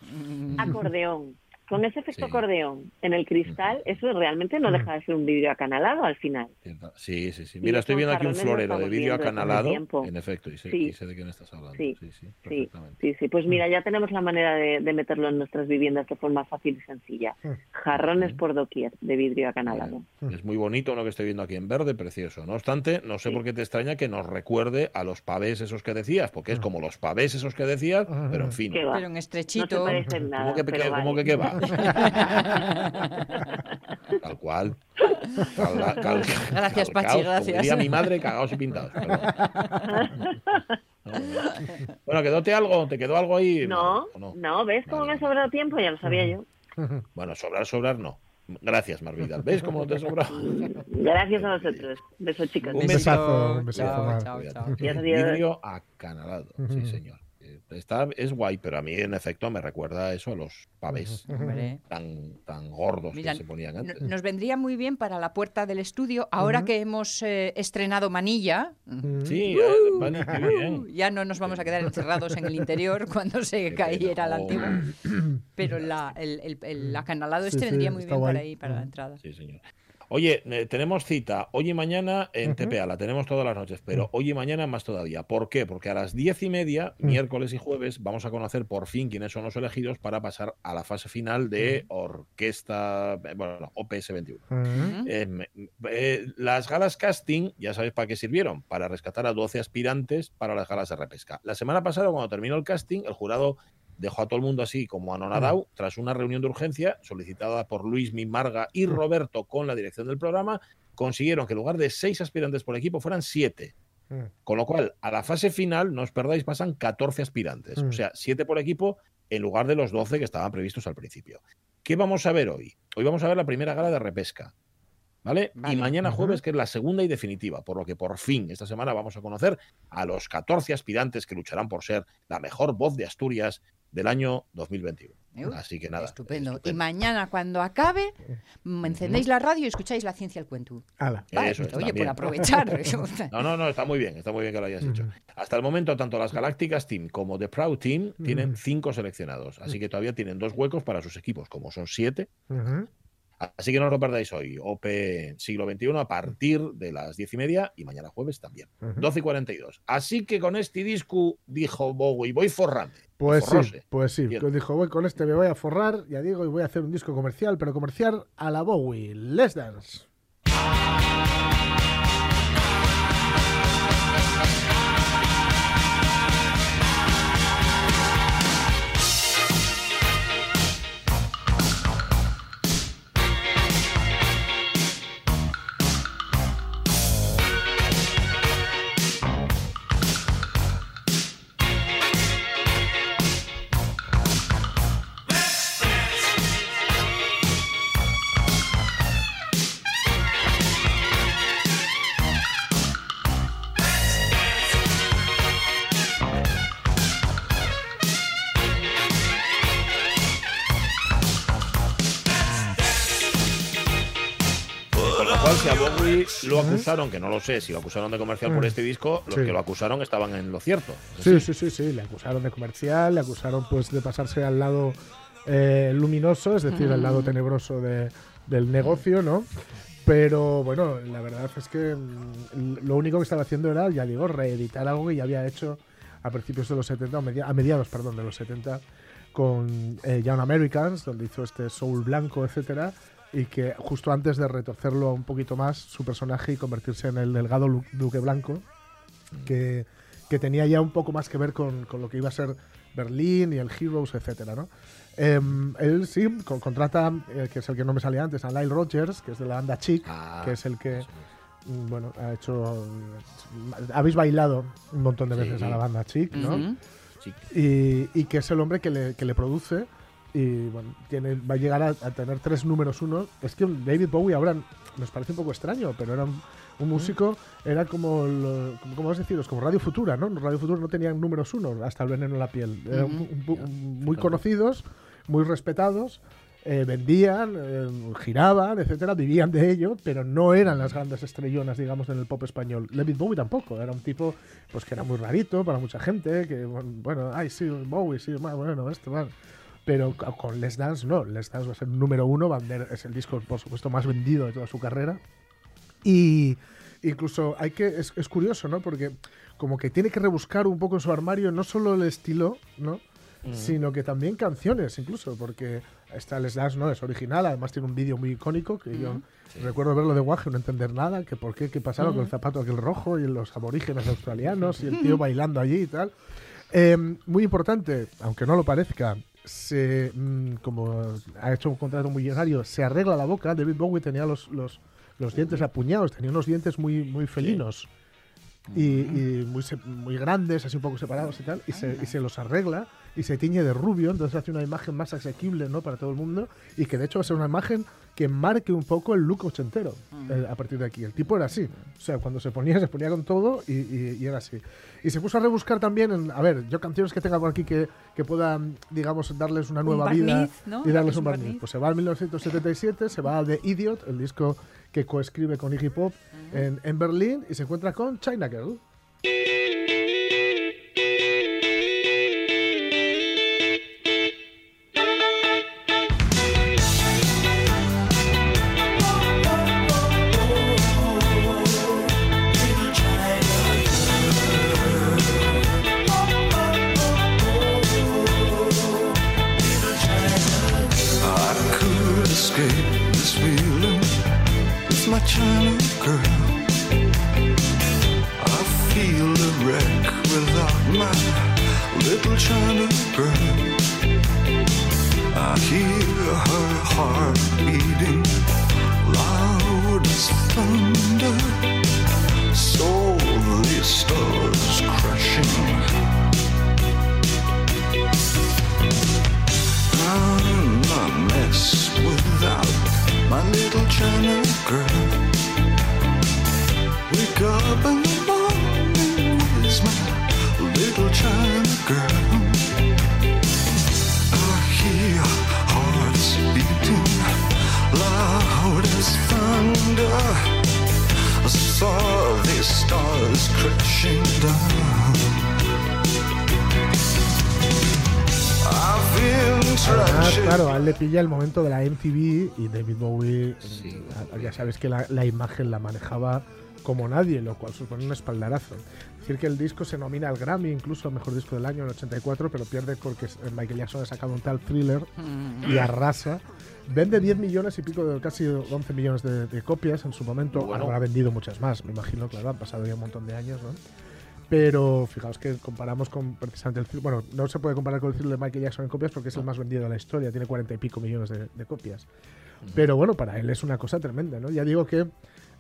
S5: acordeón. Con ese efecto
S2: Sí.
S5: acordeón en el cristal, eso realmente no deja de ser un vidrio acanalado al final.
S2: Sí, sí, sí. Mira, estoy viendo aquí un florero de vidrio acanalado. En efecto, y sé,
S5: Sí.
S2: y sé de quién estás hablando.
S5: Sí.
S2: Sí, sí,
S5: Sí,
S2: perfectamente.
S5: sí, sí. Pues mira, ya tenemos la manera de, de meterlo en nuestras viviendas de forma fácil y sencilla. Jarrones por doquier de vidrio acanalado.
S2: Es muy bonito lo que estoy viendo aquí en verde, precioso. No obstante, no sé
S5: Sí.
S2: por qué te extraña que nos recuerde a los pavés esos que decías, porque es como los pavés esos que decías, pero en fin.
S4: Pero en
S5: No se
S4: estrechito.
S5: parece en nada.
S2: ¿Cómo que,
S5: pero
S2: que- cómo
S5: vale.
S2: que qué va? <laughs> Tal cual. Calga-
S4: Gracias, Pachi,
S2: como
S4: gracias.
S2: diría mi madre, cagados y pintados. Bueno, <laughs> ¿quedóte algo? ¿Te quedó algo ahí?
S5: No,
S2: ¿O no?
S5: no, ¿ves cómo
S2: Vale.
S5: me ha sobrado tiempo? Ya lo sabía yo. <laughs>
S2: Bueno, sobrar, sobrar no. Gracias, Marvidal. ¿Ves cómo te ha sobrado?
S5: Gracias a vosotros. Beso, chicos.
S2: Un
S3: besazo, un besazo.
S4: Chao, chao, chao.
S5: Adiós, adiós.
S2: Vidrio acanalado, sí, señor. Eh, Está, es guay, pero a mí en efecto me recuerda a eso a los pavés
S4: Hombre.
S2: tan, tan gordos
S4: Mira,
S2: que se ponían antes.
S4: nos vendría muy bien para la puerta del estudio, ahora que hemos eh, estrenado Manilla.
S2: Sí, eh, vale, qué bien.
S4: Ya no nos vamos a quedar encerrados en el interior <laughs> cuando se
S2: Qué
S4: cayera la antigua. Pero la, el, el- el acanalado
S3: Sí,
S4: este
S3: sí,
S4: vendría muy bien
S3: guay.
S4: para ahí, para la entrada.
S2: Sí, señor. Oye, eh, tenemos cita hoy y mañana en TPA, la tenemos todas las noches, pero hoy y mañana más todavía. ¿Por qué? Porque a las diez y media, miércoles y jueves, vamos a conocer por fin quiénes son los elegidos para pasar a la fase final de Orquesta, eh, bueno, OPS 21.
S3: Mm,
S2: Eh, eh, las galas casting, ya sabéis para qué sirvieron, para rescatar a 12 aspirantes para las galas de repesca. La semana pasada, cuando terminó el casting, el jurado dejó a todo el mundo así como anonadado, tras una reunión de urgencia solicitada por Luis Mimarga y Roberto con la dirección del programa, consiguieron que en lugar de seis aspirantes por equipo fueran siete. Con lo cual, a la fase final, no os perdáis, pasan 14 aspirantes. O sea, 7 por equipo en lugar de los 12 que estaban previstos al principio. ¿Qué vamos a ver hoy? Hoy vamos a ver la primera gala de repesca. ¿Vale?
S4: Vale.
S2: Y mañana jueves, que es la segunda y definitiva, por lo que por fin esta semana vamos a conocer a los 14 aspirantes que lucharán por ser la mejor voz de Asturias del año 2021.
S4: Uh,
S2: Así que nada.
S4: Estupendo. Y mañana, cuando acabe, mm, encendéis la radio y escucháis la ciencia al cuento. Vale,
S2: Eso es,
S4: oye, por aprovechar. <laughs> <laughs>
S2: No, no, no, está muy bien, está muy bien que lo hayas hecho. Hasta el momento, tanto las Galácticas Team como The Proud Team tienen cinco seleccionados, así que todavía tienen dos huecos para sus equipos, como son siete. Así que no os lo perdáis hoy, OP siglo XXI a partir de las diez y media y mañana jueves también,
S3: Ujú.
S2: 12 y 42. Así que con este disco dijo Bowie, voy forrando.
S3: Pues sí, pues sí.
S2: Bien.
S3: Dijo, voy con este, me voy a forrar, ya digo, y voy a hacer un disco comercial, pero comercial a la Bowie. Let's dance.
S2: Lo acusaron, que no lo sé, si lo acusaron de comercial por este disco, los
S3: Sí.
S2: que lo acusaron estaban en lo cierto.
S3: Sí, sí, sí, sí. Le acusaron de comercial, le acusaron pues de pasarse al lado eh, luminoso, es decir, al lado tenebroso de- del negocio, ¿no? Pero bueno, la verdad es que mm, lo único que estaba haciendo era, ya digo, reeditar algo que ya había hecho a principios de los 70, o media- a mediados, perdón, de los 70, con eh, Young Americans, donde hizo este soul blanco, etcétera, y que justo antes de retorcerlo un poquito más, su personaje y convertirse en el delgado lu- duque blanco, que, que tenía ya un poco más que ver con, con lo que iba a ser Berlín y el Heroes, etcétera, ¿no? Em, él sí con- contrata, eh, que es el que no me salía antes, a Lyle Rogers, que es de la banda Chic,
S2: Ah,
S3: que es el que, mm, bueno, ha hecho... Habéis bailado un montón de
S2: Sí.
S3: veces a la banda Chic, ¿no?
S2: Sí.
S3: y, y que es el hombre que le, que le produce y bueno, tiene, va a llegar a, a tener tres números uno. Es que David Bowie ahora nos parece un poco extraño, pero era un, un músico, era como, lo- como, ¿cómo vas a deciros? Como Radio Futura, ¿no? Radio Futura no tenían números uno hasta el veneno en la piel. Eran un- un- muy conocidos, muy respetados. eh, vendían, eh, giraban, etcétera, vivían de ello, pero no eran las grandes estrellonas, digamos, en el pop español. David Bowie tampoco, era un tipo pues que era muy rarito para mucha gente, que bueno, ay sí, Bowie, sí, bueno, esto, bueno. Pero co- con Les Dance no, Les Dance va a ser número uno, vender- es el disco por supuesto más vendido de toda su carrera. Y incluso hay que, es, es curioso, ¿no? Porque como que tiene que rebuscar un poco en su armario no solo el estilo, ¿no? Sino que también canciones, incluso, porque está Les Dance, ¿no? Es original, además tiene un vídeo muy icónico que yo recuerdo verlo de guaje, no entender nada, que por qué, qué pasaba con el zapato aquel rojo y los aborígenes <laughs> australianos y el <laughs> tío bailando allí y tal. Eh, muy importante, aunque no lo parezca, se, mm, como ha hecho un contrato millonario, se arregla la boca. David Bowie tenía los, los, los dientes apuñados, tenía unos dientes muy, muy felinos y, y muy, muy grandes, así un poco separados y tal, y se, y se los arregla y se tiñe de rubio, entonces hace una imagen más asequible ¿no? para todo el mundo y que de hecho va a ser una imagen que marque un poco el look ochentero eh, a partir de aquí. El tipo era así, o sea, cuando se ponía, se ponía con todo y, y- y era así. Y se puso a rebuscar también, en, a ver, yo canciones que tenga por aquí que, que puedan, digamos, darles una
S4: Un
S3: nueva vida
S4: barniz, ¿no?
S3: y darles
S4: Es
S3: un
S4: un
S3: barniz.
S4: barniz.
S3: Pues se va al 1977, se va a The Idiot, el disco que coescribe con Iggy Pop en, en Berlín y se encuentra con China Girl. MTV y David Bowie,
S2: Sí.
S3: mm, ya sabes que la, la imagen la manejaba como nadie, lo cual supone un espaldarazo. Decir que el disco se nomina al Grammy, incluso al mejor disco del año en el 84, pero pierde porque eh, Michael Jackson ha sacado un tal thriller y arrasa. Vende 10 millones y pico, de, casi 11 millones de, de copias en su momento.
S2: Bueno.
S3: Habrá vendido muchas más, me imagino, claro, han pasado ya un montón de años, ¿no? Pero fijaos que comparamos con precisamente el Bueno, no se puede comparar con el thriller de Michael Jackson en copias porque es el más vendido de la historia, tiene 40 y pico millones de, de copias. Pero bueno, para él es una cosa tremenda, ¿no? Ya digo que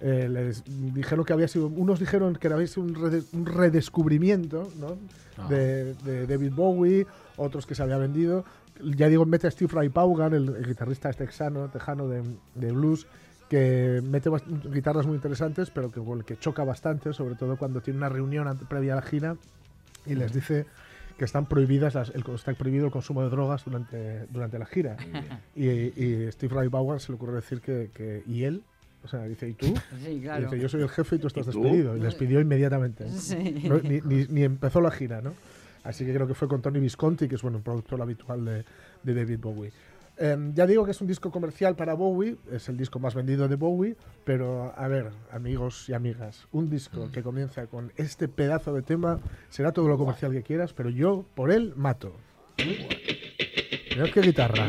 S3: eh, les dijeron que había sido. Unos dijeron que había sido un, rede- un redescubrimiento, ¿no?
S2: Ah.
S3: De, de David Bowie, otros que se había vendido. Ya digo, mete a Steve Ray Vaughan, el, el guitarrista texano, tejano de, de blues, que mete guitarras muy interesantes, pero que, que choca bastante, sobre todo cuando tiene una reunión previa a la gira y les dice que están prohibidas las- el, está prohibido el consumo de drogas durante, durante la gira. <laughs> Y, y Steve Ray Vaughan se le ocurre decir que, que- ¿y él? O sea, dice, ¿y tú?
S4: Sí,
S3: Y
S4: claro.
S3: dice, yo soy el jefe y tú estás
S2: ¿Y tú?
S3: despedido. Y les pidió inmediatamente.
S4: Sí.
S3: No, ni, ni- ni empezó la gira, ¿no? Así que creo que fue con Tony Visconti, que es bueno, un productor habitual de, de David Bowie. Em, ya digo que es un disco comercial para Bowie, es el disco más vendido de Bowie, pero a ver, amigos y amigas, un disco que comienza con este pedazo de tema será todo lo comercial que quieras, pero yo por él mato. Mirad qué guitarra.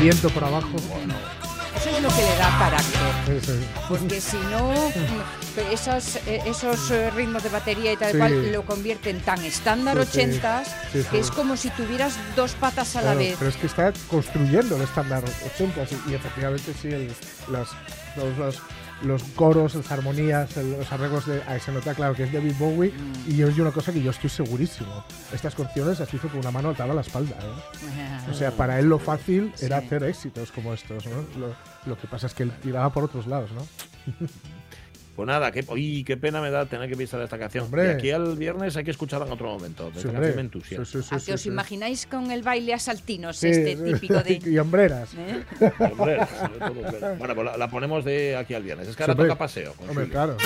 S3: Viento por abajo.
S4: Eso es lo que le da carácter.
S3: Es.
S4: Porque si no, esos, eh, esos eh, ritmos de batería y tal
S3: Sí.
S4: cual lo convierten tan estándar
S3: Sí, sí.
S4: ochentas
S3: Sí, sí.
S4: que es como si tuvieras dos patas a la vez.
S3: Pero es que está construyendo el estándar 80 y, y efectivamente sí, el- las, todos los, los coros, las armonías, los arreglos de. Ahí se nota, claro, que es David Bowie.
S4: Mm.
S3: Y yo una cosa que yo estoy segurísimo. Estas canciones las hizo con una mano atada a la espalda. ¿eh? O sea, para él lo fácil era
S4: Sí.
S3: hacer éxitos como estos. ¿no? Lo, lo que pasa es que él tiraba por otros lados, ¿no? <laughs>
S2: Pues nada, qué, uy, qué pena me da tener que pisar esta canción.
S3: Hombre.
S2: De aquí al viernes hay que escucharla en otro momento.
S3: Sí,
S2: me entusiasma.
S3: Sí, sí, sí,
S4: ¿A
S3: sí,
S4: que os
S3: sí.
S4: imagináis con el baile a saltinos
S3: Sí,
S4: este típico de... <laughs>
S3: y hombreras.
S4: ¿Eh?
S2: Hombre, <laughs> sobre todo, claro. Bueno, pues la, la ponemos de aquí al viernes. Es que ahora toca paseo. Con
S3: Hombre,
S2: Julio.
S3: claro.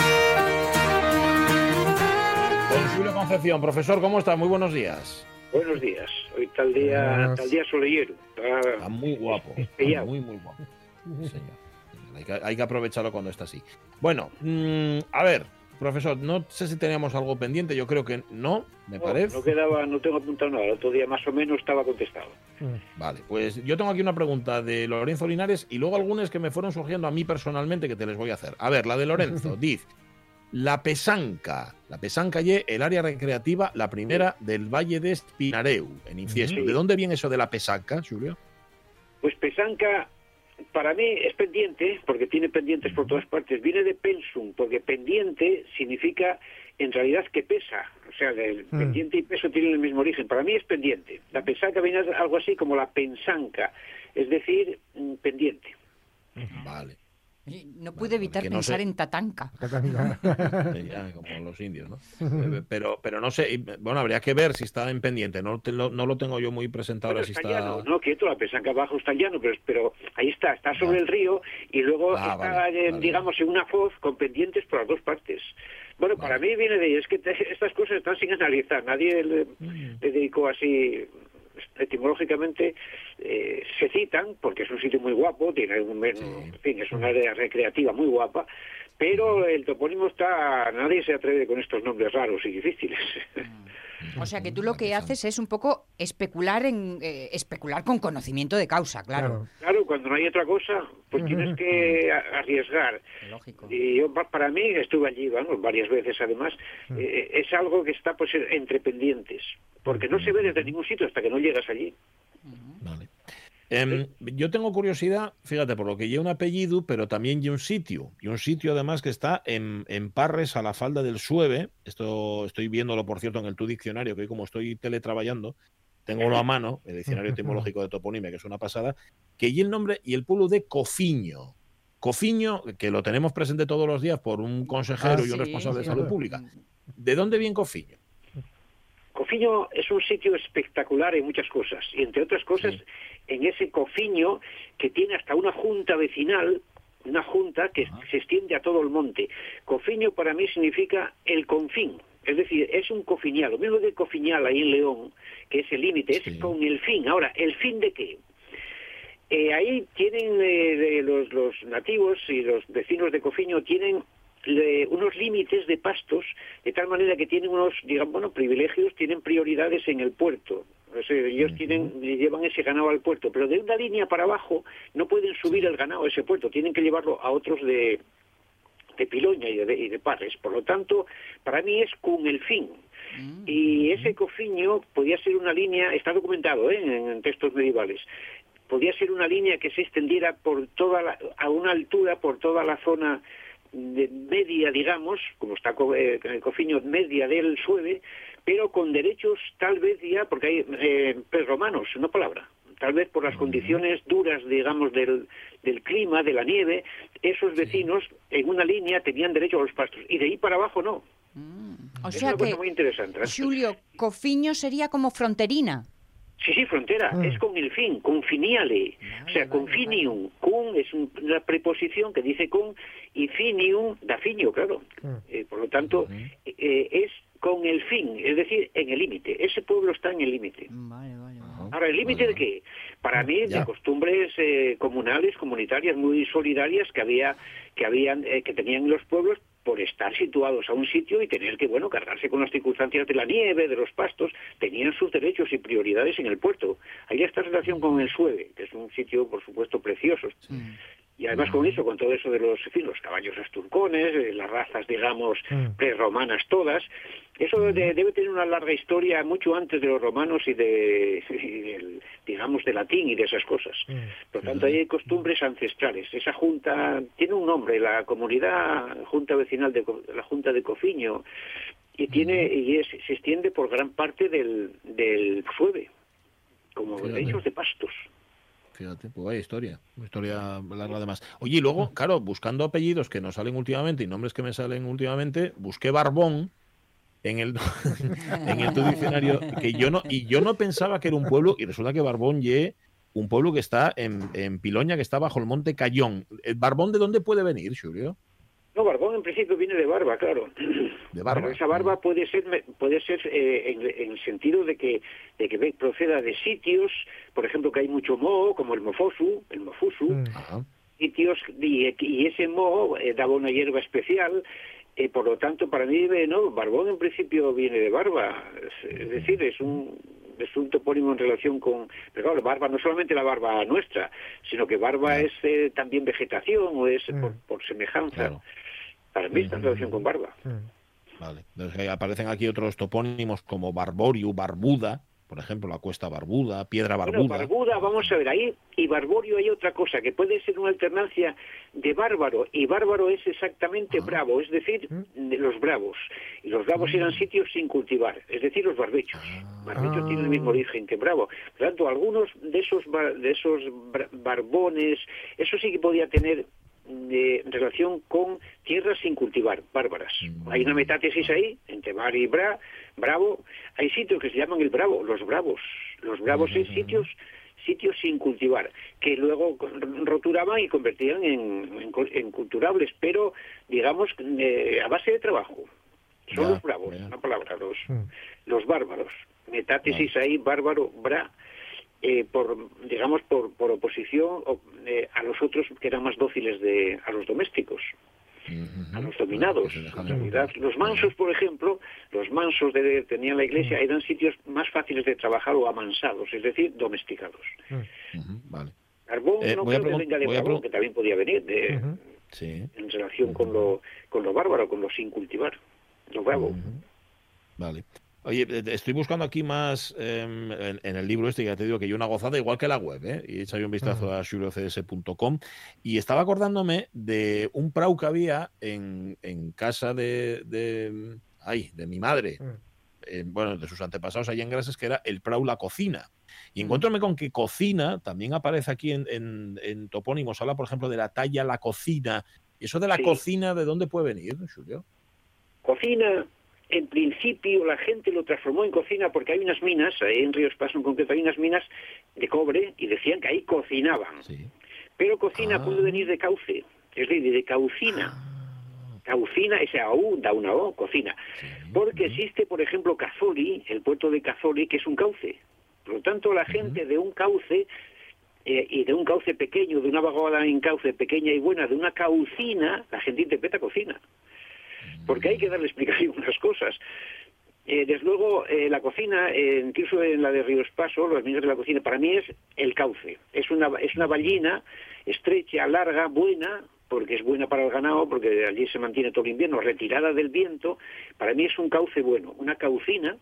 S2: Con Julio Concepción. Profesor, ¿cómo está? Muy buenos días.
S6: Buenos días. Hoy tal día,
S3: Buenas.
S6: tal día solillero.
S2: Está
S6: Está-
S2: muy guapo.
S6: Pillao.
S2: Muy, muy guapo. Sí, señor. Hay que, hay que aprovecharlo cuando está así. Bueno, mm, a ver, profesor, no sé si teníamos algo pendiente. Yo creo que no, me
S6: no,
S2: parece.
S6: no quedaba, no tengo apuntado nada. El otro día más o menos estaba contestado.
S2: Vale, pues yo tengo aquí una pregunta de Lorenzo Linares y luego algunas que me fueron surgiendo a mí personalmente que te les voy a hacer. A ver, la de Lorenzo, <laughs> dice, la pesanca, la pesanca y el área recreativa, la primera del Valle de Espinareu, en Infiesto.
S6: Sí.
S2: ¿De dónde viene eso de la pesanca, Julio?
S6: Pues Pesanca, para mí es pendiente, porque tiene pendientes por todas partes. Viene de pensum, porque pendiente significa en realidad que pesa. O sea, el
S3: Mm.
S6: pendiente y peso tienen el mismo origen. Para mí es pendiente. La pesanca viene algo así como la pensanca, es decir, mm, pendiente.
S2: Vale.
S4: No pude evitar
S2: que no
S4: pensar
S2: sé.
S4: en Tatanka. <laughs>
S2: Ya, como los indios, ¿no? Eh, Pero, pero no sé, y, bueno, habría que ver si está en pendiente. No, te lo, no lo tengo yo muy ahora si
S6: está llano, no, quieto, la pesanca abajo está llano, pero, pero ahí está, está sobre
S2: Vale.
S6: el río y luego
S2: Ah,
S6: está,
S2: vale,
S6: eh,
S2: vale.
S6: digamos, en una foz con pendientes por las dos partes. Bueno, para mí viene de es que te- <laughs> estas cosas están sin analizar, nadie le,
S2: Mm.
S6: le dedicó así etimológicamente eh, se citan porque es un sitio muy guapo, tiene un, en fin, es una área recreativa muy guapa, pero el topónimo está, nadie se atreve con estos nombres raros y difíciles.
S4: O sea que tú lo que haces es un poco especular en eh, especular con conocimiento de causa, claro.
S6: Claro, cuando no hay otra cosa, pues tienes que <laughs> arriesgar.
S4: Lógico.
S6: Y yo, pa- para mí, estuve allí, vamos, varias veces además, eh, es algo que está pues entre pendientes, porque no se ve desde ningún sitio hasta que no llegas allí.
S2: Vale. Em, yo tengo curiosidad, fíjate, por lo que lleva un apellido, pero también lleva un sitio. Y un sitio además que está en, en Parres, a la falda del Sueve. Esto estoy viéndolo, por cierto, en el tu diccionario, que hoy como estoy teletrabajando, tengo uno a mano, el diccionario <laughs> etimológico de toponimia, que es una pasada, que y el nombre y el pueblo de Cofiño. Cofiño, que lo tenemos presente todos los días por un consejero
S3: Ah,
S2: y un
S4: sí,
S2: responsable de
S4: sí.
S2: salud pública. ¿De dónde viene Cofiño?
S6: Cofiño es un sitio espectacular en muchas cosas, y entre otras cosas, en ese Cofiño que tiene hasta una junta vecinal, una junta que se extiende a todo el monte. Cofiño para mí significa el confín, es decir, es un cofiñal, lo mismo que Cofiñal ahí en León, que es el límite,
S2: Sí.
S6: es con el fin. Ahora, ¿el fin de qué? Eh, ahí tienen eh, de los, los nativos y los vecinos de Cofiño tienen le- unos límites de pastos de tal manera que tienen unos digamos bueno privilegios tienen prioridades en el puerto Ellos tienen llevan ese ganado al puerto pero de una línea para abajo no pueden subir el ganado a ese puerto tienen que llevarlo a otros de de Piloña y de, y de Parres por lo tanto para mí es con el fin. Y ese cofiño podía ser una línea, está documentado ¿eh? en, en textos medievales, podía ser una línea que se extendiera por toda la- a una altura por toda la zona de media, digamos, como está co- eh, el cofiño media del Sueve, pero con derechos tal vez ya, porque hay eh, prerromanos, no palabra, tal vez por las condiciones duras, digamos, del, del clima, de la nieve, esos vecinos en una línea tenían derecho a los pastos, y de ahí para abajo no.
S4: O
S6: es
S4: sea
S6: una cosa
S4: que,
S6: muy interesante. ¿eh?
S4: Julio, Cofiño sería como fronterina.
S6: Sí, sí, frontera,
S3: Mm.
S6: es con el fin, con finiale, o sea, con finium, cum es un- una preposición que dice con y finium da finio, claro.
S3: Mm.
S6: Eh, por lo tanto, eh, es con el fin, es decir, en el límite. Ese pueblo está en el límite.
S4: Vale, vale.
S6: Ahora, ¿el límite de qué? Para mí,
S2: Ya.
S6: de costumbres eh, comunales, comunitarias muy solidarias que había, que habían, eh, que tenían los pueblos por estar situados a un sitio y tener que, bueno, cargarse con las circunstancias de la nieve, de los pastos, tenían sus derechos y prioridades en el puerto. Hay esta relación con el Sueve, que es un sitio, por supuesto, precioso. Y además con eso, con todo eso de los, en fin, los caballos asturcones, eh, las razas, digamos,
S3: Mm.
S6: prerromanas todas, eso de- debe tener una larga historia mucho antes de los romanos y de, <laughs> y del, digamos, de latín y de esas cosas.
S3: Mm.
S6: Por lo tanto, hay costumbres ancestrales. Esa junta tiene un nombre, la comunidad junta vecinal de la junta de Cofiño, y tiene y es- se extiende por gran parte del del Sueve, como derechos de pastos.
S2: Fíjate, pues vaya historia, una historia larga además. Oye, y luego, claro, buscando apellidos que nos salen últimamente y nombres que me salen últimamente, busqué Barbón en el <laughs> en el tu diccionario que yo no y yo no pensaba que era un pueblo y resulta que Barbón ye un pueblo que está en, en Piloña, que está bajo el monte Cayón. ¿El Barbón de dónde puede venir, Julio?
S6: No, barbón en principio viene de barba, claro. <clears throat>
S2: De barba.
S6: Pero esa barba puede ser puede ser eh, en, en el sentido de que de que proceda de sitios, por ejemplo, que hay mucho moho, como el mofosu, el mofusu,
S3: Mm.
S2: Ajá.
S6: sitios y, y ese moho eh, daba una hierba especial. eh, por lo tanto, para mí, eh, no, barbón en principio viene de barba. Es, es decir, es un es un topónimo en relación con... Pero claro, barba no solamente la barba nuestra, sino que barba es eh, también vegetación o es
S3: Mm.
S6: por, por semejanza.
S2: Claro.
S6: Está en relación con barba.
S3: Mm.
S2: Vale. Entonces, eh, aparecen aquí otros topónimos como Barborio, Barbuda, por ejemplo, la Cuesta Barbuda, Piedra
S6: Bueno,
S2: Barbuda.
S6: barbuda, vamos a ver, ahí y barborio hay otra cosa, que puede ser una alternancia de bárbaro, y bárbaro es exactamente
S2: Ah.
S6: bravo, es decir, de los bravos. Y los bravos eran sitios sin cultivar, es decir, los barbechos. Barbechos
S3: Ah.
S6: tienen el mismo origen que bravo. Por lo tanto, algunos de esos, bar- de esos barbones, eso sí que podía tener de relación con tierras sin cultivar, bárbaras. Hay una metátesis ahí, entre bar y bra, bravo. Hay sitios que se llaman el bravo, los bravos. Los bravos es sitios sitios sin cultivar, que luego roturaban y convertían en, en cul- en culturables, pero digamos eh, a base de trabajo. Son
S2: Ya,
S6: los bravos,
S2: ya.
S6: una palabra, los,
S3: Mm.
S6: los bárbaros. Metátesis ahí, bárbaro, bra, eh, por digamos por, por oposición o, eh, a los otros que eran más dóciles de a los domésticos a los dominados. En realidad, los mansos, por ejemplo, los mansos de tenían la iglesia eran sitios más fáciles de trabajar o amansados, es decir, domesticados.
S2: Vale.
S6: Carbón
S2: Eh,
S6: no creo que venga de también podía venir de.
S2: Sí.
S6: en relación con lo con lo bárbaro, con lo sin cultivar, lo bravo.
S2: Vale. Oye, eh, estoy buscando aquí más em, en, en el libro este, ya te digo que hay una gozada, igual que la web, ¿eh? y he echado un vistazo a juliocds.com y estaba acordándome de un prau que había en, en casa de, de, ay, de mi madre,
S3: Mm.
S2: eh, bueno, de sus antepasados allá en Grases, que era el prau La Cocina. Y encuéntrame con que cocina también aparece aquí en, en, en topónimos, habla por ejemplo de la talla La Cocina. ¿Y eso de la
S6: Sí.
S2: cocina de dónde puede venir, Julio?
S6: Cocina, en principio la gente lo transformó en cocina porque hay unas minas, en Ríos Paso en concreto hay unas minas de cobre y decían que ahí cocinaban.
S2: Sí.
S6: Pero cocina
S2: Ah.
S6: puede venir de cauce, es decir, de caucina. Caucina, ese AU da una O, cocina. Porque existe, por ejemplo, Cazoli, el puerto de Cazoli, que es un cauce. Por lo tanto, la gente de un cauce eh, y de un cauce pequeño, de una vaguada en cauce pequeña y buena, de una caucina, la gente interpreta cocina. Porque hay que darle explicación a unas cosas. Eh, desde luego, eh, la cocina, eh, incluso en la de Ríos Paso, los minas de la cocina, para mí es el cauce. Es una, es una ballina estrecha, larga, buena, porque es buena para el ganado, porque allí se mantiene todo el invierno, retirada del viento. Para mí es un cauce bueno, una caucina,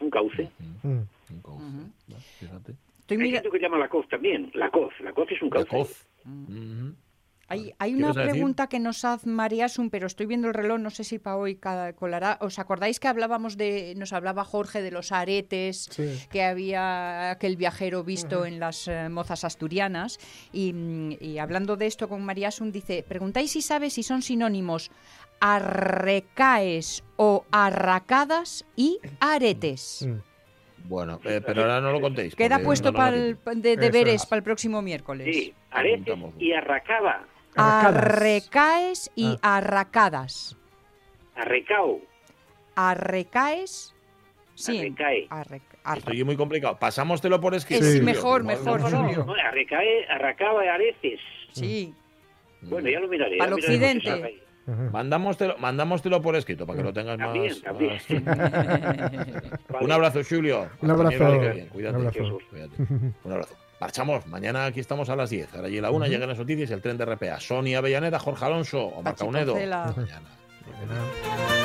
S6: un cauce.
S3: Mm.
S2: Un cauce. Fíjate.
S4: Estoy
S6: Hay
S4: mira-
S6: gente que llama la coz también, la coz. La coz es un
S2: La
S6: cauce.
S2: coz. Ujú.
S4: Hay, hay
S2: ¿Qué
S4: una pregunta que nos hace Mariasun, pero estoy viendo el reloj, no sé si para hoy colará. ¿Os acordáis que hablábamos de, nos hablaba Jorge de los aretes
S3: Sí.
S4: que había aquel viajero visto en las eh, mozas asturianas? Y, mm, y hablando de esto con Mariasun, dice, preguntáis si sabe si son sinónimos arrecaes o arracadas y aretes.
S3: Mm.
S2: Bueno, eh, pero ahora no lo contéis.
S4: Queda puesto
S2: no, no
S4: para de deberes
S3: es.
S4: para el próximo miércoles.
S6: Sí, aretes y arracaba,
S3: Arracadas.
S4: Arrecaes y
S3: Ah.
S4: arracadas.
S6: arrecao,
S4: Arrecaes. Sí.
S6: Arrecae.
S4: arre-
S2: Estoy muy complicado. Pasámostelo por escrito.
S4: Es
S3: Sí.
S4: mejor, mejor,
S2: no-
S6: No,
S3: Julio.
S6: no, arrecae, arracaba areces.
S4: Sí.
S6: Bueno, ya lo miraré.
S4: Al occidente.
S2: Mandámostelo, mandámostelo por escrito para que lo tengas
S6: También,
S2: más.
S6: también.
S2: más- <laughs> Un abrazo, Julio.
S3: Un abrazo.
S2: Cuídate.
S3: Un abrazo.
S2: Cuídate. Un abrazo. Marchamos. Mañana aquí estamos a las 10. Ahora y la 1 llegan las noticias y el tren de RPA. Sonia Avellaneda, Jorge Alonso, Omar
S4: Pachi
S2: Caunedo. Mañana.
S3: Mañana.